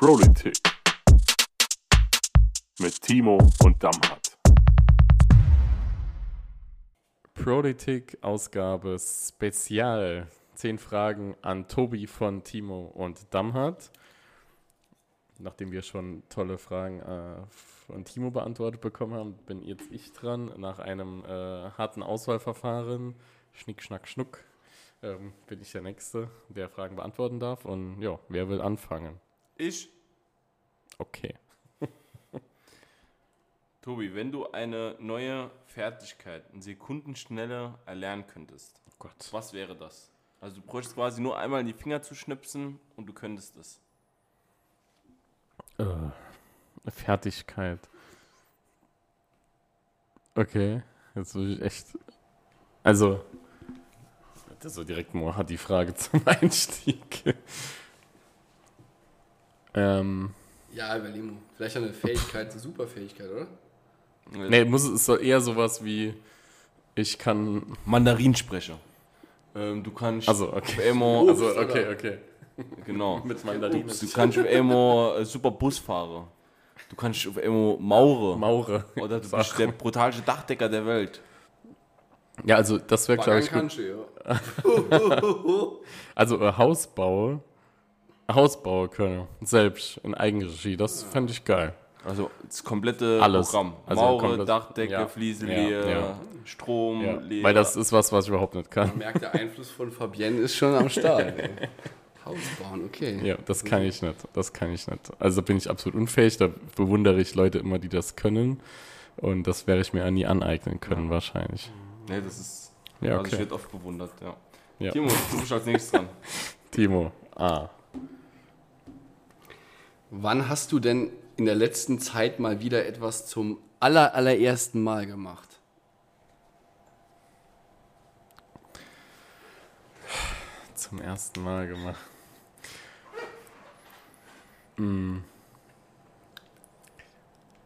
Politik mit Timo und Damhardt. Politik-Ausgabe Spezial. Zehn Fragen an Tobi von Timo und Damhardt. Nachdem wir schon tolle Fragen äh, von Timo beantwortet bekommen haben, bin jetzt ich dran. Nach einem äh, harten Auswahlverfahren, Schnick, Schnack, Schnuck, ähm, bin ich der Nächste, der Fragen beantworten darf. Und ja, wer will anfangen? Ich, Okay. Tobi, wenn du eine neue Fertigkeit in Sekundenschnelle erlernen könntest, Oh Gott. was wäre das? Also du bräuchtest quasi nur einmal in die Finger zu schnipsen und du könntest es. Äh, Fertigkeit. Okay, jetzt will ich echt. Also, das ist so direkt mal hat die Frage zum Einstieg. ähm, Ja, überlegen. Vielleicht eine Fähigkeit, eine Superfähigkeit, oder? nee, muss, es soll eher sowas wie, ich kann. Mandarinsprecher. Ähm, du kannst Also, okay. immer, Also, okay, okay. genau. Mit Mandarin. Du kannst immer äh, super Bus fahren. Du kannst auf immer Maurer. Maure. Oder du bist Sachen. der brutalste Dachdecker der Welt. Ja, also, das wäre, glaube ich, gut. du, ja. Also, äh, Hausbau. Hausbau können. Selbst in Eigenregie. Das fände ich geil. Also das komplette Alles. Programm. Also Maurer, komplett- Dachdecke, ja. Flieselehe, Ja, ja. Strom, Ja, Leer. weil das ist was, was ich überhaupt nicht kann. Man merkt, der Einfluss von Fabienne ist schon am Start. Haus bauen, okay. Ja, das kann ich nicht. Das kann ich nicht. Also bin ich absolut unfähig. Da bewundere ich Leute immer, die das können. Und das werde ich mir nie aneignen können, wahrscheinlich. Nee, das ist. Ja, Also ich okay. werde oft bewundert, ja. Ja. Timo, du bist als nächstes dran. Timo. Ah. Wann hast du denn in der letzten Zeit mal wieder etwas zum aller, allerersten Mal gemacht? Zum ersten Mal gemacht. Hm.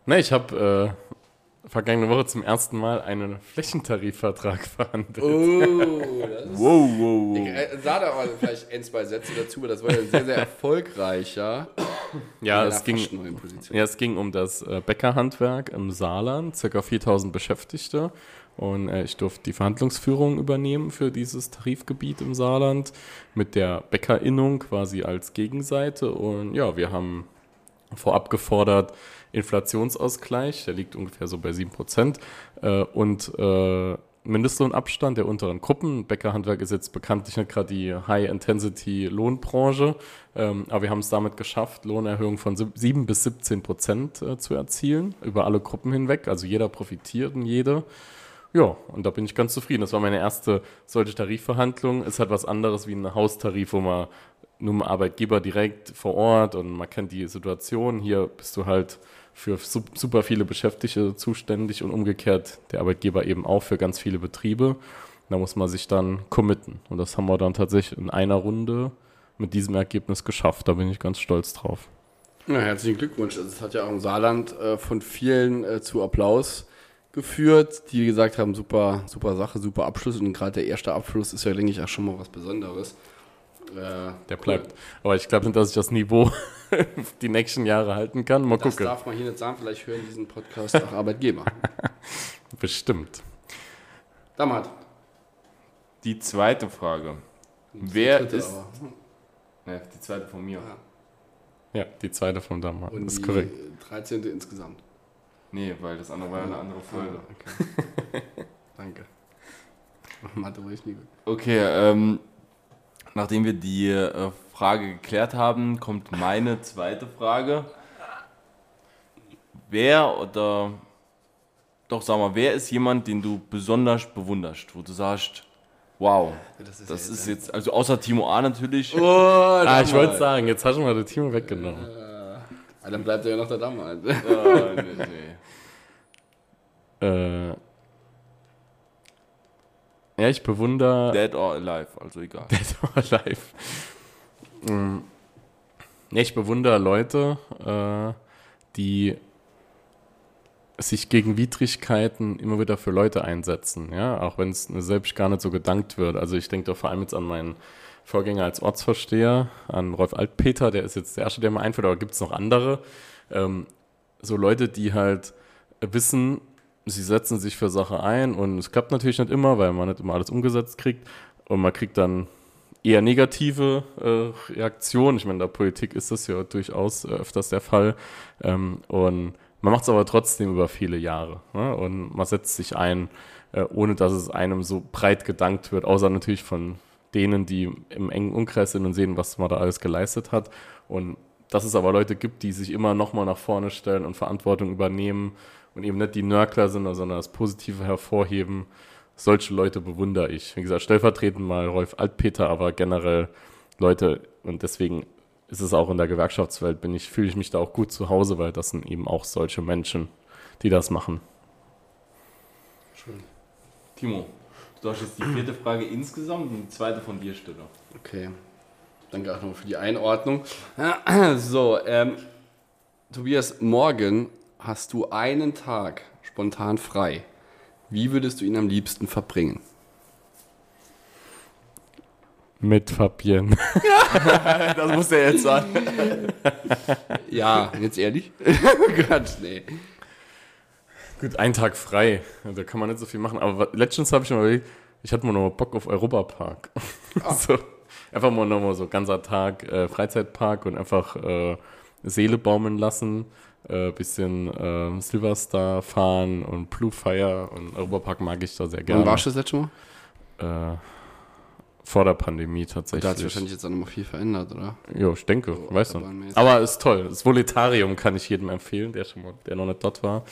Ne, ich habe äh, vergangene Woche zum ersten Mal einen Flächentarifvertrag verhandelt. Oh, das ist... Wow, wow, Ich äh, sah da mal vielleicht ein, zwei Sätze dazu, weil das war ja ein sehr, sehr erfolgreicher ja, in es ging. Ja, es ging um das äh, Bäckerhandwerk im Saarland, ca. 4000 Beschäftigte. Und äh, ich durfte die Verhandlungsführung übernehmen für dieses Tarifgebiet im Saarland mit der Bäckerinnung quasi als Gegenseite. Und ja, wir haben vorab gefordert Inflationsausgleich, der liegt ungefähr so bei 7%, äh, und äh, Mindestlohnabstand der unteren Gruppen. Bäckerhandwerk ist jetzt bekanntlich nicht gerade die High-Intensity-Lohnbranche, ähm, aber wir haben es damit geschafft, Lohnerhöhungen von sieb- 7 bis 17 Prozent äh, zu erzielen, über alle Gruppen hinweg. Also jeder profitiert und jede. Ja, und da bin ich ganz zufrieden. Das war meine erste solche Tarifverhandlung. Ist halt was anderes wie ein Haustarif, wo man nur dem Arbeitgeber direkt vor Ort und man kennt die Situation. Hier bist du halt für sup- super viele Beschäftigte zuständig und umgekehrt der Arbeitgeber eben auch für ganz viele Betriebe. Da muss man sich dann committen. Und das haben wir dann tatsächlich in einer Runde mit diesem Ergebnis geschafft. Da bin ich ganz stolz drauf. Ja, herzlichen Glückwunsch. Also, Es hat ja auch im Saarland äh, von vielen äh, zu Applaus geführt, die gesagt haben, super, super Sache, super Abschluss. Und gerade der erste Abschluss ist ja, denke ich, auch schon mal was Besonderes. Äh, Der bleibt. Aber ich glaube nicht, dass ich das Niveau die nächsten Jahre halten kann. Mal Das gucken. darf man hier nicht sagen, vielleicht hören diesen Podcast auch Arbeitgeber. Bestimmt. Damals. Die zweite Frage. Wer Dritte ist. Ne, die zweite von mir. Ja, die zweite von damals. Und ist die korrekt. 13. insgesamt. Nee, weil das andere war ja eine andere Folge. Ah, okay. Danke. Mathe war ich nie gut. Okay, ähm, nachdem wir die äh, Frage geklärt haben, kommt meine zweite Frage. Wer oder doch sag mal, wer ist jemand, den du besonders bewunderst, wo du sagst, wow, Das ist, das ist jetzt, also außer Timo A natürlich, Oh, Ah, ich wollte sagen, jetzt hast du mal das Team weggenommen. Ah, dann bleibt er ja noch der Damals. äh, nee, nee. Äh, ja, ich bewundere Dead or Alive, also egal. Dead or Alive. Mm. Ja, ich bewundere Leute, äh, die sich gegen Widrigkeiten immer wieder für Leute einsetzen, ja, auch wenn es selbst gar nicht so gedankt wird. Also ich denke da vor allem jetzt an meinen Vorgänger als Ortsvorsteher, an Rolf Altpeter, der ist jetzt der erste, der mir einfällt, aber gibt es noch andere. Ähm, so Leute, die halt wissen, sie setzen sich für Sache ein und es klappt natürlich nicht immer, weil man nicht immer alles umgesetzt kriegt und man kriegt dann eher negative äh, Reaktionen. Ich meine, in der Politik ist das ja durchaus äh, öfters der Fall. Ähm, und man macht es aber trotzdem über viele Jahre. Ne? Und man setzt sich ein, äh, ohne dass es einem so breit gedankt wird, außer natürlich von denen, die im engen Umkreis sind und sehen, was man da alles geleistet hat. Und dass es aber Leute gibt, die sich immer nochmal nach vorne stellen und Verantwortung übernehmen und eben nicht die Nörgler sind, sondern das Positive hervorheben. Solche Leute bewundere ich. Wie gesagt, stellvertretend mal Rolf Altpeter, aber generell Leute und deswegen ist es auch in der Gewerkschaftswelt, bin ich, fühle ich mich da auch gut zu Hause, weil das sind eben auch solche Menschen, die das machen. Schön. Timo, du darfst jetzt die vierte Frage insgesamt und die zweite von dir stellen. Okay. Danke auch nochmal für die Einordnung. So, ähm, Tobias, morgen hast du einen Tag spontan frei. Wie würdest du ihn am liebsten verbringen? Mit Fabienne. das muss er jetzt sagen. Ja, jetzt ehrlich? Oh Gott, nee. Gut, einen Tag frei. Da kann man nicht so viel machen. Aber letztens habe ich mir überlegt, ich hatte mal noch mal Bock auf Europapark. so, einfach mal noch mal so ganzer Tag äh, Freizeitpark und einfach äh, Seele baumeln lassen. Äh, bisschen äh, Silverstar fahren und Blue Fire und Europapark mag ich da sehr gerne. Wann warst du das letzte Mal? Äh, vor der Pandemie Da hat sich tatsächlich. wahrscheinlich jetzt auch nochmal viel verändert, oder? Jo, ich denke, So weißt du. Aber ist toll. Das Voletarium kann ich jedem empfehlen, der schon mal, der noch nicht dort war.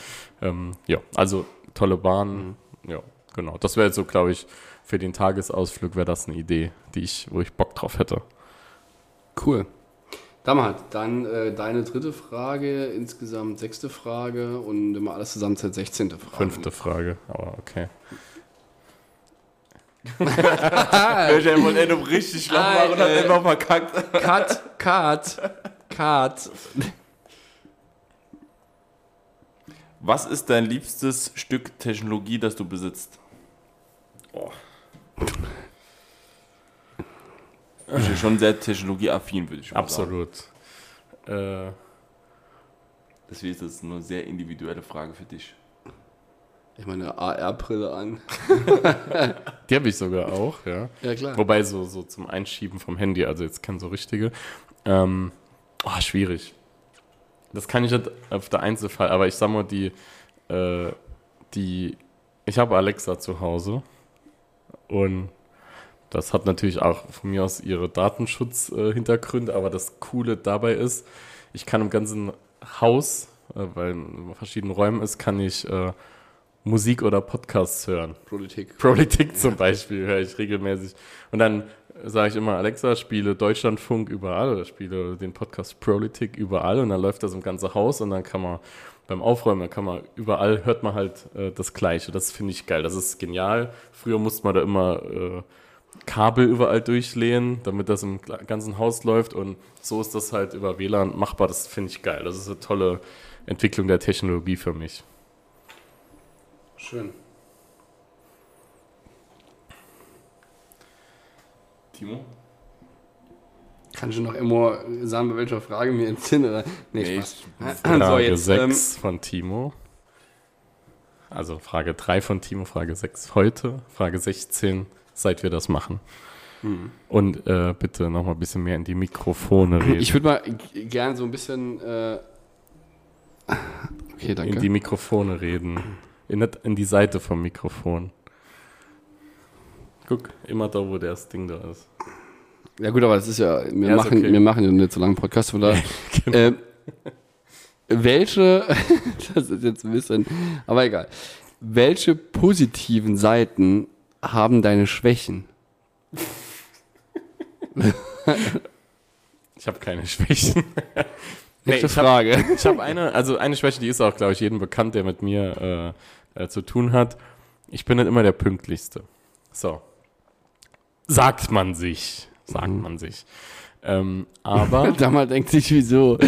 Ähm, ja, also tolle Bahn. Ja, genau. Das wäre jetzt so, glaube ich, für den Tagesausflug wäre das eine Idee, die ich, wo ich Bock drauf hätte. Cool. Damals, dann äh, deine dritte Frage, insgesamt sechste Frage und immer alles zusammen zur 16. Frage. Fünfte Frage, aber okay. Der wollte er noch richtig schlau machen und hat äh, einfach verkackt. Cut, cut, cut. Was ist dein liebstes Stück Technologie, das du besitzt? Oh. Bist ja schon sehr technologieaffin, würde ich mal sagen. Absolut. Äh, Deswegen ist das eine sehr individuelle Frage für dich. Ich meine AR-Brille an. die habe ich sogar auch, ja. Ja, klar. Wobei so, so zum Einschieben vom Handy, also jetzt kein so richtige. Ähm, oh, schwierig. Das kann ich nicht auf der Einzelfall, aber ich sag mal, die, äh, die, ich habe Alexa zu Hause und das hat natürlich auch von mir aus ihre Datenschutz-Hintergründe, aber das Coole dabei ist, ich kann im ganzen Haus, äh, weil in verschiedenen Räumen ist, kann ich äh, Musik oder Podcasts hören. Politik. Politik zum Beispiel höre ich regelmäßig. Und dann sage ich immer, Alexa, spiele Deutschlandfunk überall oder spiele den Podcast Politik überall und dann läuft das im ganzen Haus und dann kann man beim Aufräumen, kann man überall, hört man halt äh, das Gleiche. Das finde ich geil. Das ist genial. Früher musste man da immer äh, Kabel überall durchlehnen, damit das im ganzen Haus läuft und so ist das halt über WLAN machbar. Das finde ich geil. Das ist eine tolle Entwicklung der Technologie für mich. Schön. Timo? Kannst du noch immer sagen, bei welcher Frage mir entsinne? Oder? Nee, Nee, Spaß. Frage so, jetzt, ähm, 6 von Timo. Also Frage 3 von Timo, Frage 6 heute, Frage 16, seit wir das machen. Hm. Und äh, bitte noch mal ein bisschen mehr in die Mikrofone reden. Ich würde mal g- gern so ein bisschen. Äh, okay, danke. in die Mikrofone reden. In, in die Seite vom Mikrofon. Guck, immer da, wo das Ding da ist. ja, gut, aber das ist ja. Wir, Ja, machen, okay. wir machen ja nicht so lange Podcast, von daher. Genau. ähm, welche. das ist jetzt ein bisschen. Aber egal. Welche positiven Seiten haben deine Schwächen? Ich habe keine Schwächen. Nee, Nächste ich hab- Frage. Ich habe eine, also eine Schwäche, die ist auch, glaube ich, jedem bekannt, der mit mir äh, äh, zu tun hat. Ich bin nicht immer der Pünktlichste. So. Sagt man sich. Sagt Mhm. man sich. Ähm, aber Damals denkt sich, wieso?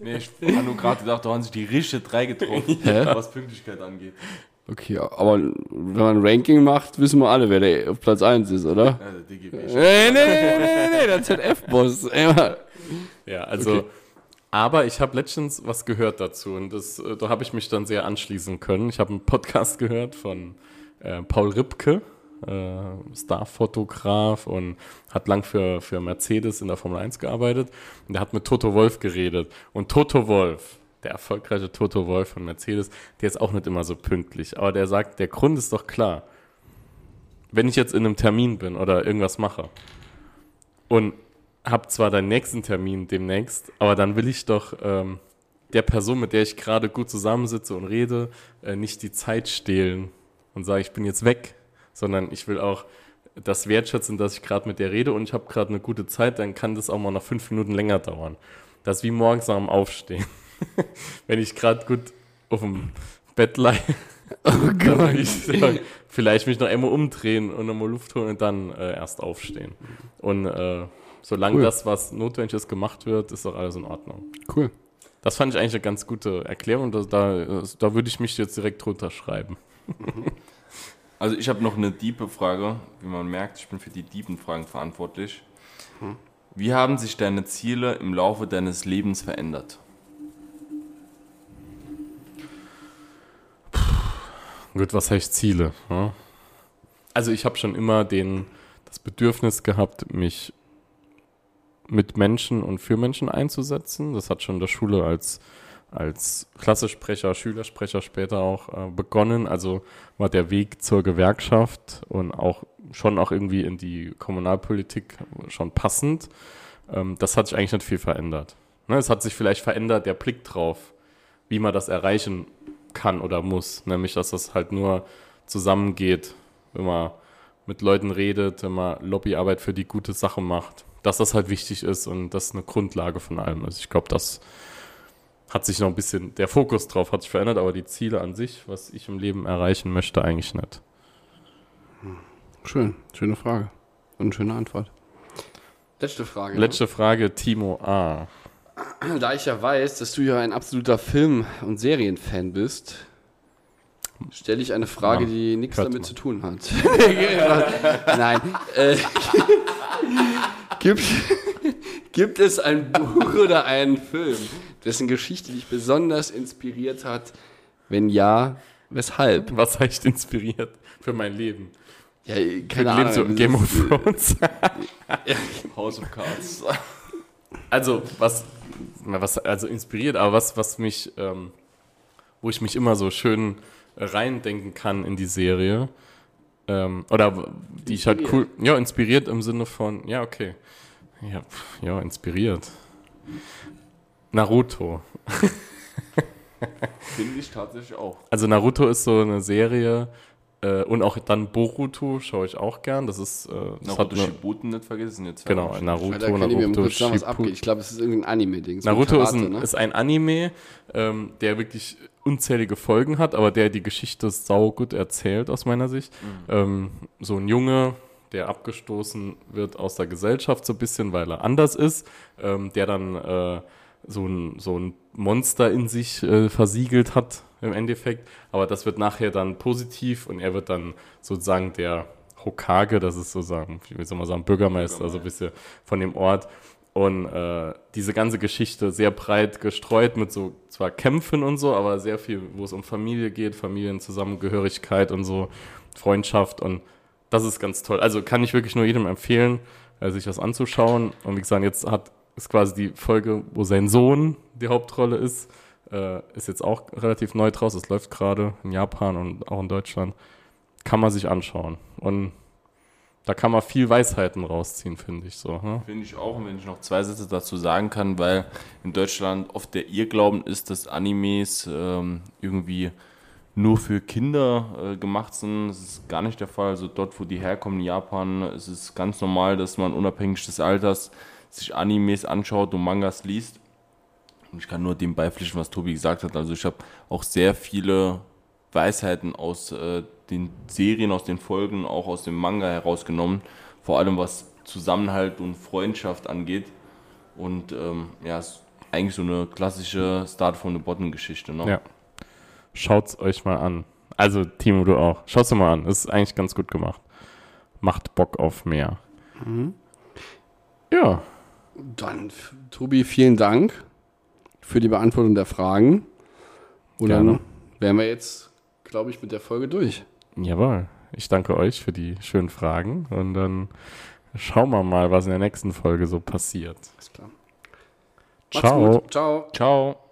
Nee, ich habe nur gerade gedacht, da haben sich die richtige drei getroffen, Hä? was Pünktlichkeit angeht. Okay, aber wenn man ein Ranking macht, wissen wir alle, wer der auf Platz 1 ist, oder? Ja, der DGB. Nee, nee, nee, nee, nee, der ZF-Boss. Ja, also, Okay. aber ich habe letztens was gehört dazu und das, äh, da habe ich mich dann sehr anschließen können. Ich habe einen Podcast gehört von äh, Paul Ripke, äh, Starfotograf und hat lang für, für Mercedes in der Formel 1 gearbeitet und der hat mit Toto Wolf geredet. Und Toto Wolf, der erfolgreiche Toto Wolf von Mercedes, der ist auch nicht immer so pünktlich, aber der sagt, der Grund ist doch klar. Wenn ich jetzt in einem Termin bin oder irgendwas mache und habe zwar deinen nächsten Termin demnächst, aber dann will ich doch ähm, der Person, mit der ich gerade gut zusammensitze und rede, äh, nicht die Zeit stehlen und sage, ich bin jetzt weg, sondern ich will auch das wertschätzen, dass ich gerade mit der rede und ich habe gerade eine gute Zeit, dann kann das auch mal noch fünf Minuten länger dauern. Das ist wie morgens dem Aufstehen. Wenn ich gerade gut auf dem Bett lie, Oh ich sagen, vielleicht mich noch einmal umdrehen und nochmal Luft holen und dann äh, erst aufstehen. Und äh, solange Cool. das, was notwendig ist, gemacht wird, ist doch alles in Ordnung. Cool. Das fand ich eigentlich eine ganz gute Erklärung. Da, da, da würde ich mich jetzt direkt drunter schreiben. Also ich habe noch eine diepe Frage. Wie man merkt, ich bin für die tiefen Fragen verantwortlich. Wie haben sich deine Ziele im Laufe deines Lebens verändert? Gut, was heißt Ziele? Ja? Also ich habe schon immer den, das Bedürfnis gehabt, mich mit Menschen und für Menschen einzusetzen. Das hat schon in der Schule als, als Klassesprecher, Schülersprecher später auch äh, begonnen. Also war der Weg zur Gewerkschaft und auch schon auch irgendwie in die Kommunalpolitik schon passend. Ähm, das hat sich eigentlich nicht viel verändert. Ne, es hat sich vielleicht verändert der Blick drauf, wie man das erreichen kann oder muss. Nämlich, dass das halt nur zusammengeht, wenn man mit Leuten redet, wenn man Lobbyarbeit für die gute Sache macht. Dass das halt wichtig ist und das eine Grundlage von allem ist. Ich glaube, das hat sich noch ein bisschen, der Fokus drauf hat sich verändert, aber die Ziele an sich, was ich im Leben erreichen möchte, eigentlich nicht. Schön, schöne Frage. Und eine schöne Antwort. Letzte Frage. ne? Letzte Frage, Timo A. Da ich ja weiß, dass du ja ein absoluter Film- und Serienfan bist, stelle ich eine Frage, Ja, die nichts damit man. zu tun hat. Nein. Äh, gibt, gibt es ein Buch oder einen Film, dessen Geschichte dich besonders inspiriert hat? Wenn ja, weshalb? Was heißt inspiriert für mein Leben? Ja, Für keine Leben so Ahnung. Game of Thrones. House of Cards. Also, was, was, also inspiriert, aber was, was mich, ähm, wo ich mich immer so schön reindenken kann in die Serie, ähm, oder die ich halt cool, ja, inspiriert im Sinne von, ja, okay, ja, ja, inspiriert. Naruto. Finde ich tatsächlich auch. Also Naruto ist so eine Serie, äh, und auch dann Boruto schaue ich auch gern, das ist, äh, das Naruto hat eine, Shippuden nicht vergessen. jetzt genau. Naruto, Naruto, abgeht. Shippuden. Ich glaube, es ist irgendein Anime-Ding. Naruto ist, Karate, ein, ne? ist ein Anime, ähm, der wirklich unzählige Folgen hat, aber der die Geschichte sau gut erzählt aus meiner Sicht. Ähm, so ein Junge, der abgestoßen wird aus der Gesellschaft so ein bisschen, weil er anders ist, ähm, der dann äh, so, ein, so ein Monster in sich äh, versiegelt hat im Endeffekt, aber das wird nachher dann positiv und er wird dann sozusagen der Hokage, das ist sozusagen, wie soll man sagen, Bürgermeister, also ein bisschen von dem Ort. Und äh, diese ganze Geschichte sehr breit gestreut mit so zwar Kämpfen und so, aber sehr viel, wo es um Familie geht, Familienzusammengehörigkeit und so, Freundschaft und das ist ganz toll. Also kann ich wirklich nur jedem empfehlen, äh, sich das anzuschauen. Und wie gesagt, jetzt hat ist quasi die Folge, wo sein Sohn die Hauptrolle ist, äh, ist jetzt auch relativ neu draus. Es läuft gerade in Japan und auch in Deutschland. Kann man sich anschauen. Und da kann man viel Weisheiten rausziehen, finde ich so. Ne? Finde ich auch, und wenn ich noch zwei Sätze dazu sagen kann, weil in Deutschland oft der Irrglauben ist, dass Animes ähm, irgendwie nur für Kinder äh, gemacht sind. Das ist gar nicht der Fall. Also dort, wo die herkommen, in Japan, ist es ganz normal, dass man unabhängig des Alters sich Animes anschaut und Mangas liest. Und ich kann nur dem beipflichten, was Tobi gesagt hat. Also ich habe auch sehr viele Weisheiten aus äh, den Serien, aus den Folgen, auch aus dem Manga herausgenommen. Vor allem was Zusammenhalt und Freundschaft angeht. Und ähm, ja, es ist eigentlich so eine klassische Start from the Bottom Geschichte. Ne? Ja. Schaut's euch mal an. Also, Timo, du auch. Schau's dir mal an. Ist eigentlich ganz gut gemacht. Macht Bock auf mehr. Mhm. Ja. Dann, Tobi, vielen Dank für die Beantwortung der Fragen. Und Gerne. dann wären wir jetzt, glaube ich, mit der Folge durch. Jawohl. Ich danke euch für die schönen Fragen und dann schauen wir mal, was in der nächsten Folge so passiert. Alles klar. Ciao. Ciao. Ciao.